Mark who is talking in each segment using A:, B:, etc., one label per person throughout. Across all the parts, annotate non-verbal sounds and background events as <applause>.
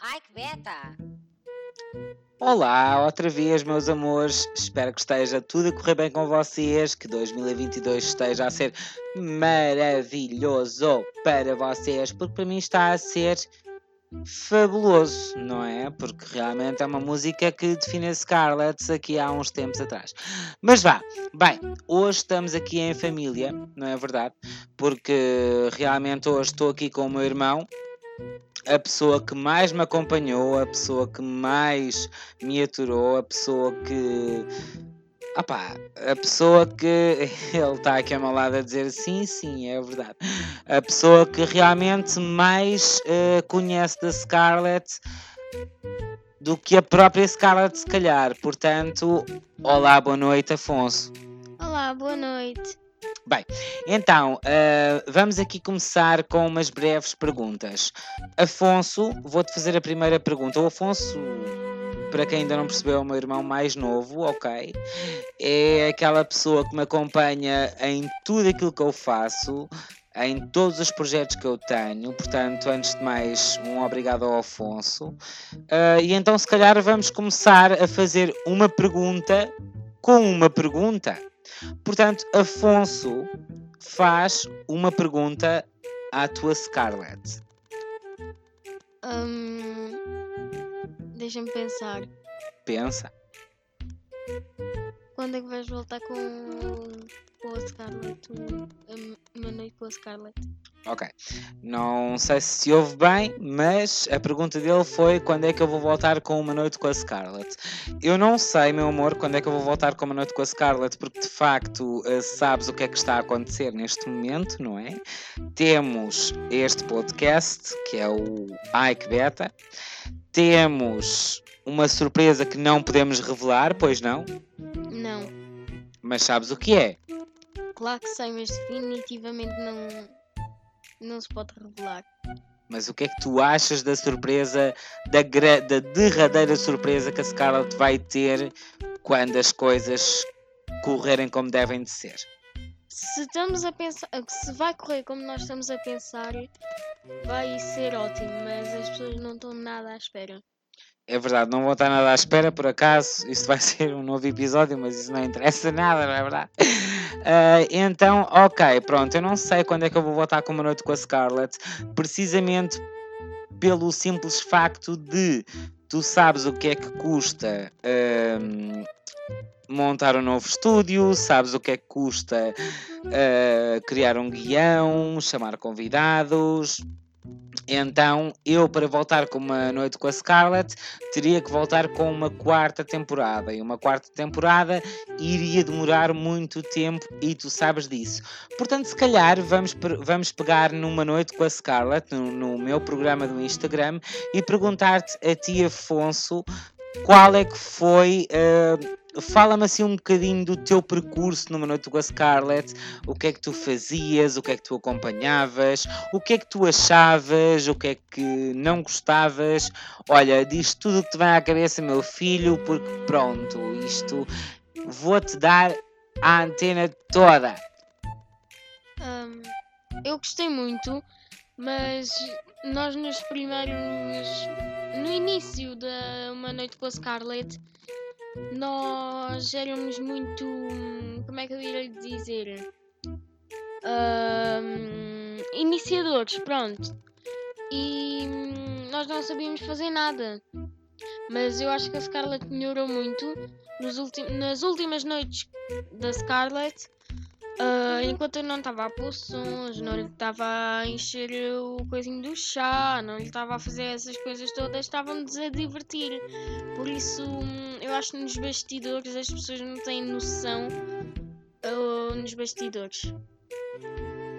A: Ai que beta!
B: Olá, outra vez, meus amores. Espero que esteja tudo a correr bem com vocês, que 2022 esteja a ser maravilhoso para vocês, porque para mim está a ser fabuloso, não é? Porque realmente é uma música que define Scarlett aqui há uns tempos atrás. Mas vá, bem, hoje estamos aqui em família, não é verdade? Porque realmente hoje estou aqui com o meu irmão, a pessoa que mais me acompanhou, a pessoa que mais me aturou, a pessoa que. Opá, a pessoa que. <laughs> Ele está aqui ao meu lado a dizer sim, sim, é verdade. A pessoa que realmente mais uh, conhece da Scarlett do que a própria Scarlett, se calhar. Portanto, olá, boa noite, Afonso.
C: Olá, boa noite.
B: Bem, então, uh, vamos aqui começar com umas breves perguntas. Afonso, vou-te fazer a primeira pergunta. O Afonso, para quem ainda não percebeu, é o meu irmão mais novo, ok? É aquela pessoa que me acompanha em tudo aquilo que eu faço, em todos os projetos que eu tenho. Portanto, antes de mais, um obrigado ao Afonso. Uh, e então, se calhar, vamos começar a fazer uma pergunta com uma pergunta. Portanto, Afonso faz uma pergunta à tua Scarlett.
C: Hum, Deixa-me pensar.
B: Pensa.
C: Quando é que vais voltar com, com a Scarlett? Um, uma noite com a Scarlett?
B: Ok. Não sei se se ouve bem, mas a pergunta dele foi quando é que eu vou voltar com uma noite com a Scarlett. Eu não sei, meu amor, quando é que eu vou voltar com uma noite com a Scarlett, porque de facto eh, sabes o que é que está a acontecer neste momento, não é? Temos este podcast, que é o Ike Beta. Temos uma surpresa que não podemos revelar, pois não?
C: Não.
B: Mas sabes o que é?
C: Claro que sei, mas definitivamente não, não se pode revelar.
B: Mas o que é que tu achas da surpresa, da, da derradeira surpresa que a Scarlett vai ter quando as coisas correrem como devem de ser?
C: Se estamos a pensar, se vai correr como nós estamos a pensar, vai ser ótimo, mas as pessoas não estão nada à espera.
B: É verdade, não vou estar nada à espera, por acaso, isto vai <laughs> ser um novo episódio, mas isso não interessa nada, não é verdade? Ah, então, ok, pronto, eu não sei quando é que eu vou voltar com uma noite com a Scarlett, precisamente pelo simples facto de tu sabes o que é que custa ahm, montar um novo estúdio, sabes o que é que custa ah, criar um guião, chamar convidados. Então, eu para voltar com uma noite com a Scarlett, teria que voltar com uma quarta temporada. E uma quarta temporada iria demorar muito tempo e tu sabes disso. Portanto, se calhar vamos, vamos pegar numa noite com a Scarlett, no, no meu programa do Instagram, e perguntar-te a ti, Afonso, qual é que foi. ah, Fala-me assim um bocadinho do teu percurso numa noite com a Scarlett, o que é que tu fazias, o que é que tu acompanhavas, o que é que tu achavas, o que é que não gostavas. Olha, diz tudo o que te vem à cabeça, meu filho, porque pronto, isto vou-te dar a antena toda.
C: Hum, eu gostei muito, mas nós nos primeiros. No início da Uma Noite com a Scarlett, nós éramos muito. Como é que eu irei dizer? Hum, iniciadores, pronto. E hum, nós não sabíamos fazer nada. Mas eu acho que a Scarlett melhorou muito nas últimas noites da Scarlett. Ah, enquanto eu não estava a pôr sons, não lhe estava a encher o coisinho do chá, não lhe estava a fazer essas coisas todas, estávamos a divertir. Por isso, hum, eu acho que nos bastidores as pessoas não têm noção ah, nos bastidores.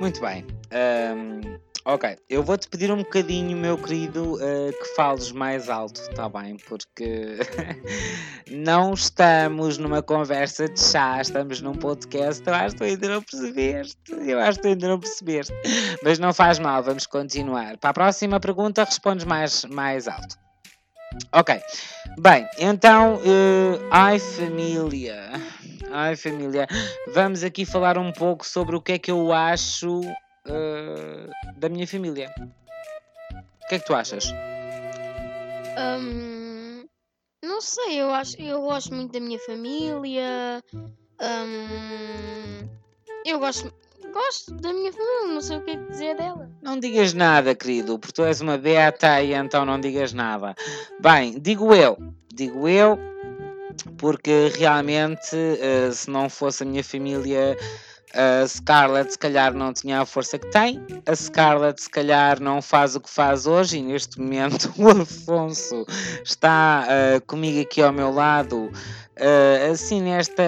B: Muito bem. Ahm, ok, eu vou-te pedir um bocadinho, meu querido, ah, que fales mais alto, está bem? Porque <laughs> não estamos numa conversa de chá, estamos num podcast. Eu acho que tu ainda não percebeste. Eu acho que tu ainda não percebeste. Mas não faz mal, vamos continuar. Para a próxima pergunta, respondes mais, mais alto. Ok, bem, então, eh, ai família, ai família, vamos aqui falar um pouco sobre o que é que eu acho eh, da minha família. O que é que tu achas?
C: Hum, não sei, eu acho, eu gosto muito da minha família. hum, eu gosto, gosto da minha família, não sei o que é que dizer dela.
B: Não digas nada, querido, porque tu és uma beta e então não digas nada. Bem, digo eu, digo eu, porque realmente, eh, se não fosse a minha família, a Scarlett se calhar não tinha a força que tem, a Scarlett se calhar não faz o que faz hoje e neste momento <laughs> o Afonso está eh, comigo aqui ao meu lado. Eh, assim, nesta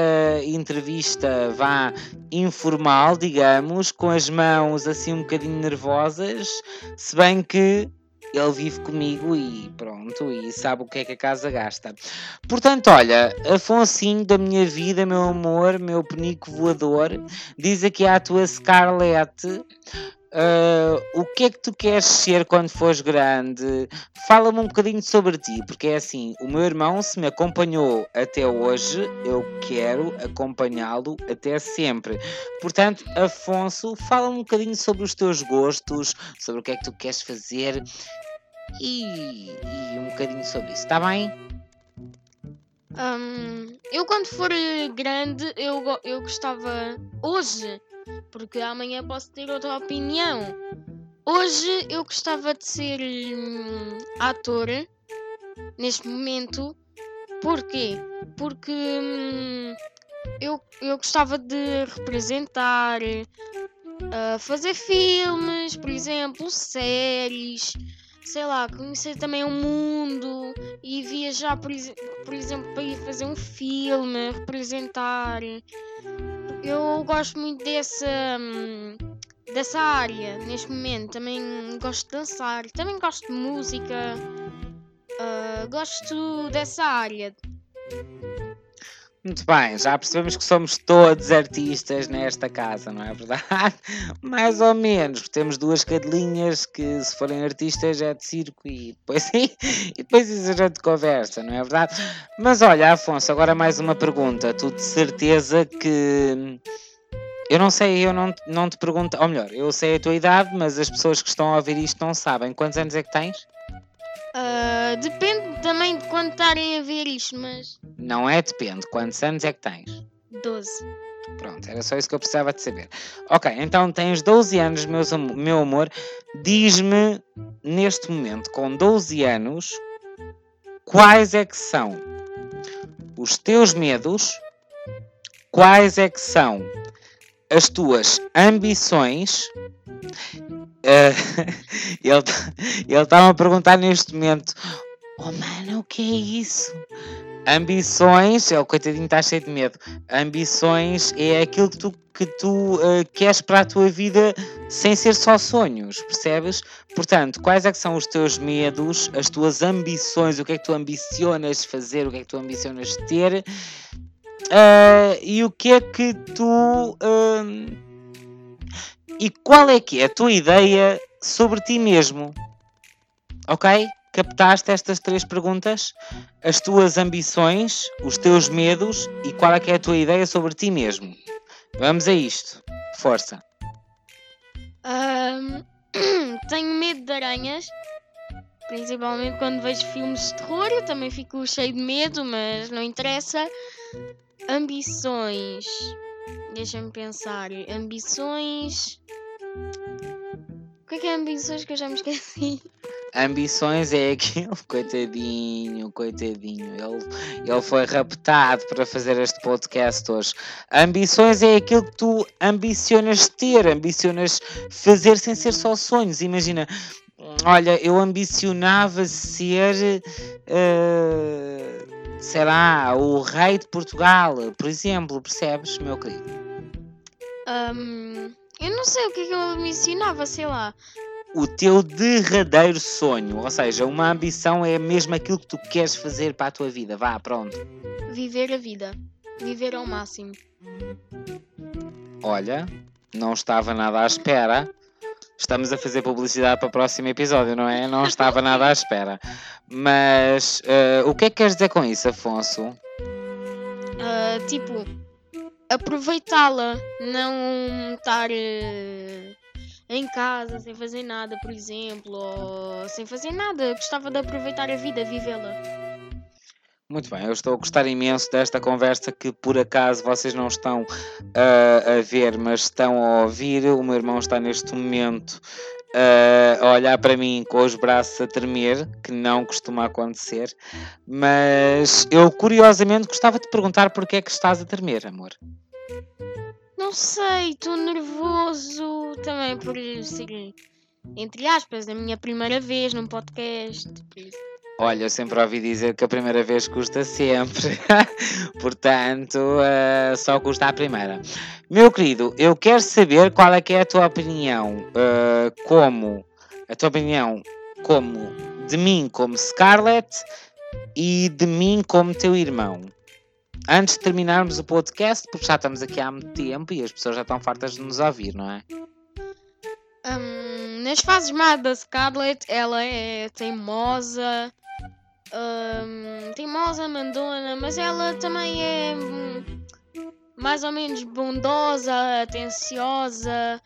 B: entrevista vá informal, digamos, com as mãos assim um bocadinho nervosas, se bem que ele vive comigo e pronto, e sabe o que é que a casa gasta. Portanto, olha, Afonsinho da minha vida, meu amor, meu penico voador, diz aqui à tua Scarlett. Ah, o que é que tu queres ser quando fores grande? Fala-me um bocadinho sobre ti, porque é assim: o meu irmão, se me acompanhou até hoje, eu quero acompanhá-lo até sempre. Portanto, Afonso, fala-me um bocadinho sobre os teus gostos, sobre o que é que tu queres fazer e, e um bocadinho sobre isso, está bem?
C: Hum, eu quando for grande, eu, eu gostava hoje, porque amanhã posso ter outra opinião. Hoje eu gostava de ser hum, ator neste momento. Porquê? Porque hum, eu, eu gostava de representar, ah, fazer filmes, por exemplo, séries, sei lá, conhecer também o mundo e viajar, por, por exemplo, para ir fazer um filme, representar. Eu gosto muito dessa, hum, dessa área neste momento. Também gosto de dançar, também gosto de música. ah, gosto dessa área.
B: Muito bem, já percebemos que somos todos artistas nesta casa, não é verdade? <laughs> Mais ou menos, temos duas cadelinhas que, se forem artistas, é de circo e depois, <laughs> e depois isso a gente conversa, não é verdade? Mas olha, Afonso, agora mais uma pergunta. Tu de certeza que. Eu não sei, eu não, não te pergunto. Ou melhor, eu sei a tua idade, mas as pessoas que estão a ouvir isto não sabem. Quantos anos é que tens?
C: Ah, depende também de quando estarem a ver isto, mas
B: Não é? Depende. Quantos anos é que tens?
C: 12.
B: Pronto, era só isso que eu precisava de saber. Ok, então tens 12 anos, meus meu amor. Diz-me, neste momento, com 12 anos, quais é que são os teus medos, quais é que são as tuas ambições. Eh, <laughs> ele ele estava a perguntar neste momento: Oh, mano, o que é isso? Ambições, é o coitadinho está cheio de medo. Ambições é aquilo que tu, que tu eh, queres para a tua vida sem ser só sonhos, percebes? Portanto, quais é que são os teus medos, as tuas ambições, o que é que tu ambicionas fazer, o que é que tu ambicionas ter eh, e o que é que tu. E qual é que é a tua ideia sobre ti mesmo? Ok? Captaste estas três perguntas? As tuas ambições, os teus medos e qual é que é a tua ideia sobre ti mesmo? Vamos a isto. Força.
C: Ahm, <clears throat> tenho medo de aranhas. Principalmente quando vejo filmes de terror, eu também fico cheio de medo, mas não interessa. Ambições. Deixa-me pensar. Ambições. O que é que é ambições que eu já me esqueci?
B: Ambições é aquilo, <laughs> coitadinho, coitadinho. Ele, ele foi raptado para fazer este podcast hoje. Ambições é aquilo que tu ambicionas ter, ambicionas fazer sem ser só sonhos. Imagina, olha, eu ambicionava ser, eh, sei lá, o rei de Portugal, por exemplo, percebes, meu querido?
C: Ahm, eu não sei o que é que eu me ensinava, sei lá.
B: o teu derradeiro sonho. Ou seja, uma ambição é mesmo aquilo que tu queres fazer para a tua vida. Vá, pronto.
C: Viver a vida. Viver ao máximo.
B: Olha, não estava nada à espera. Estamos a fazer publicidade para o próximo episódio, não é? Não estava nada à espera. Mas eh, o que é que queres dizer com isso, Afonso?
C: Ah, tipo, aproveitá-la, não estar eh, em casa, sem fazer nada, por exemplo, ou sem fazer nada. Gostava de aproveitar a vida, vivê-la.
B: Muito bem, eu estou a gostar imenso desta conversa que por acaso vocês não estão uh, a ver, mas estão a ouvir. O meu irmão está neste momento a olhar para mim com os braços a tremer, que não costuma acontecer. Mas eu curiosamente gostava de perguntar porque é que estás a tremer, amor.
C: Não sei, estou nervoso também por ser, entre aspas, a minha primeira vez num podcast.
B: Olha, eu sempre ouvi dizer que a primeira vez custa sempre, <laughs> portanto, uh, só custa a primeira. Meu querido, eu quero saber qual é que é a tua opinião, uh, como a tua opinião como de mim como Scarlett e de mim como teu irmão. Antes de terminarmos o podcast, porque já estamos aqui há muito tempo e as pessoas já estão fartas de nos ouvir, não é?
C: Um, nas fases más da Scarlett, ela é teimosa, um, teimosa, mandona, mas ela também é hum, mais ou menos bondosa, atenciosa.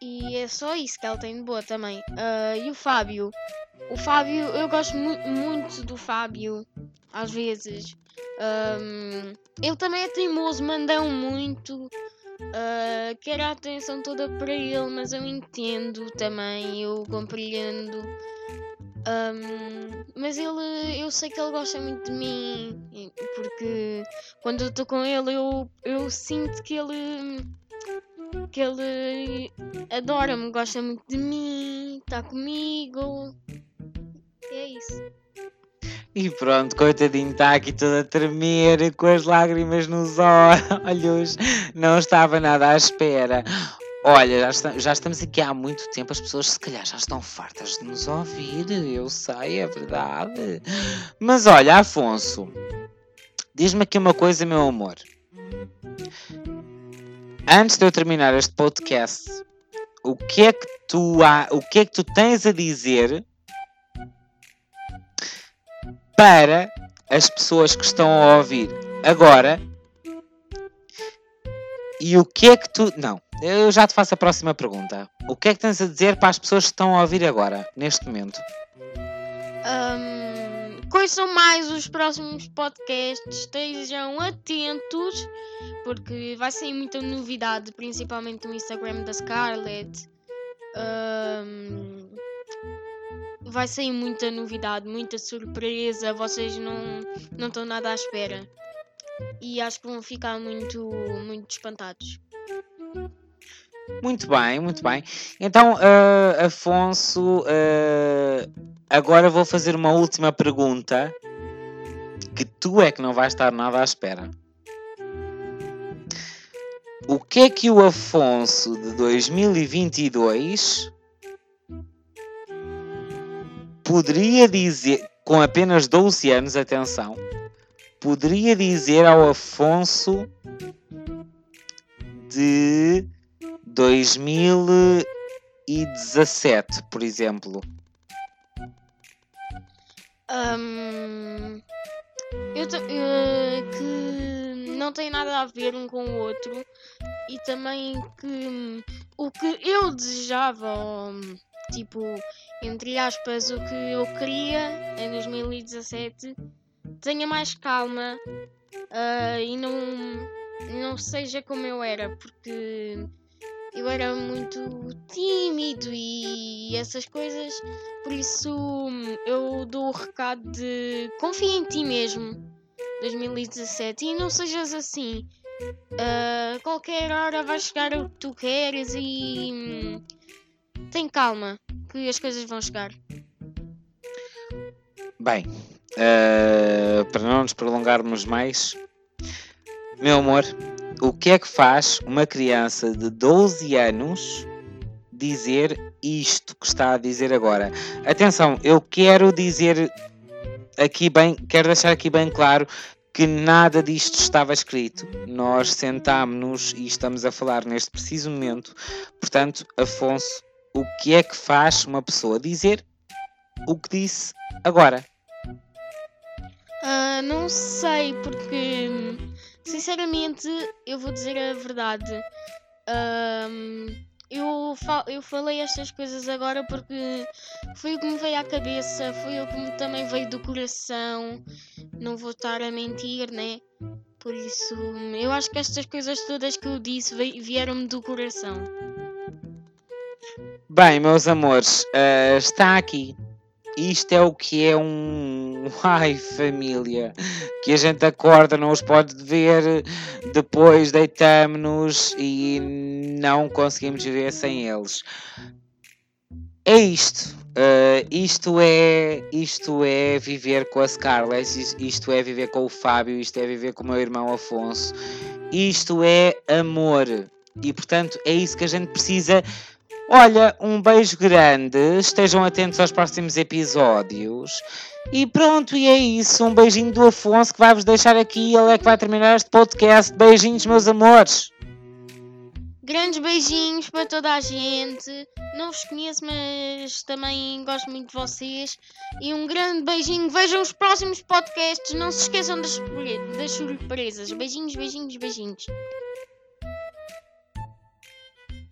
C: E é só isso que ela tem de boa também. Uh, e o Fábio? O Fábio, eu gosto mu muito do Fábio, às vezes. Um, ele também é teimoso, mandão muito. Uh, quero a atenção toda para ele, mas eu entendo também, eu compreendo. Um, mas ele, eu sei que ele gosta muito de mim, porque quando eu estou com ele, eu, eu sinto que ele que ele adora-me, gosta muito de mim, está comigo. É isso.
B: E pronto, coitadinho, está aqui todo a tremer, com as lágrimas nos <laughs> olhos, não estava nada à espera. Olha, já, está, já, estamos aqui há muito tempo, as pessoas se calhar já estão fartas de nos ouvir, eu sei, é verdade. Mas olha, Afonso, diz-me aqui uma coisa, meu amor. Antes de eu terminar este podcast, o que é que tu, há, o que é que tu tens a dizer para as pessoas que estão a ouvir agora? E o que é que tu. Não, eu já te faço a próxima pergunta. O que é que tens a dizer para as pessoas que estão a ouvir agora, neste momento?
C: Um, são mais os próximos podcasts? Estejam atentos, porque vai sair muita novidade, principalmente no Instagram da Scarlett. Um, vai sair muita novidade, muita surpresa. Vocês não, não estão nada à espera. E acho que vão ficar muito, muito espantados.
B: Muito bem, muito bem. Então, uh, Afonso, uh, agora vou fazer uma última pergunta que tu é que não vais estar nada à espera. O que é que o Afonso de 2022 poderia dizer, com apenas 12 anos, atenção, poderia dizer ao Afonso de 2017, por exemplo?
C: Um, eu, uh, que não tem nada a ver um com o outro e também que o que eu desejava, um, tipo, entre aspas, o que eu queria em 2017 tenha mais calma uh, e não, não seja como eu era, porque eu era muito tímido e essas coisas, por isso eu dou o recado de confia em ti mesmo 2017 e não sejas assim. Uh, qualquer hora vai chegar o que tu queres e hum, tem calma, que as coisas vão chegar.
B: Bem, uh, para não nos prolongarmos mais, meu amor, o que é que faz uma criança de 12 anos dizer isto que está a dizer agora? Atenção, eu quero dizer aqui bem, quero deixar aqui bem claro que nada disto estava escrito. Nós sentámos-nos e estamos a falar neste preciso momento. Portanto, Afonso, o que é que faz uma pessoa dizer o que disse agora?
C: Uh, não sei, porque Sinceramente, eu vou dizer a verdade. Um, eu, fa eu falei estas coisas agora porque foi o que me veio à cabeça, foi o que me também veio do coração. Não vou estar a mentir, né? Por isso, eu acho que estas coisas todas que eu disse vieram-me do coração.
B: Bem, meus amores, uh, está aqui. Isto é o que é um. <laughs> Ai, família! Que a gente acorda, não os pode ver, depois deitamos-nos e não conseguimos viver sem eles. É isto. Uh, isto é isto é viver com a Scarlett, isto é viver com o Fábio, isto é viver com o meu irmão Afonso. Isto é amor. E portanto é isso que a gente precisa Olha, um beijo grande, estejam atentos aos próximos episódios. E pronto, e é isso. Um beijinho do Afonso que vai vos deixar aqui. Ele é que vai terminar este podcast. Beijinhos, meus amores.
C: Grandes beijinhos para toda a gente. Não vos conheço, mas também gosto muito de vocês. E um grande beijinho. Vejam os próximos podcasts. Não se esqueçam das, das surpresas. Beijinhos, beijinhos, beijinhos.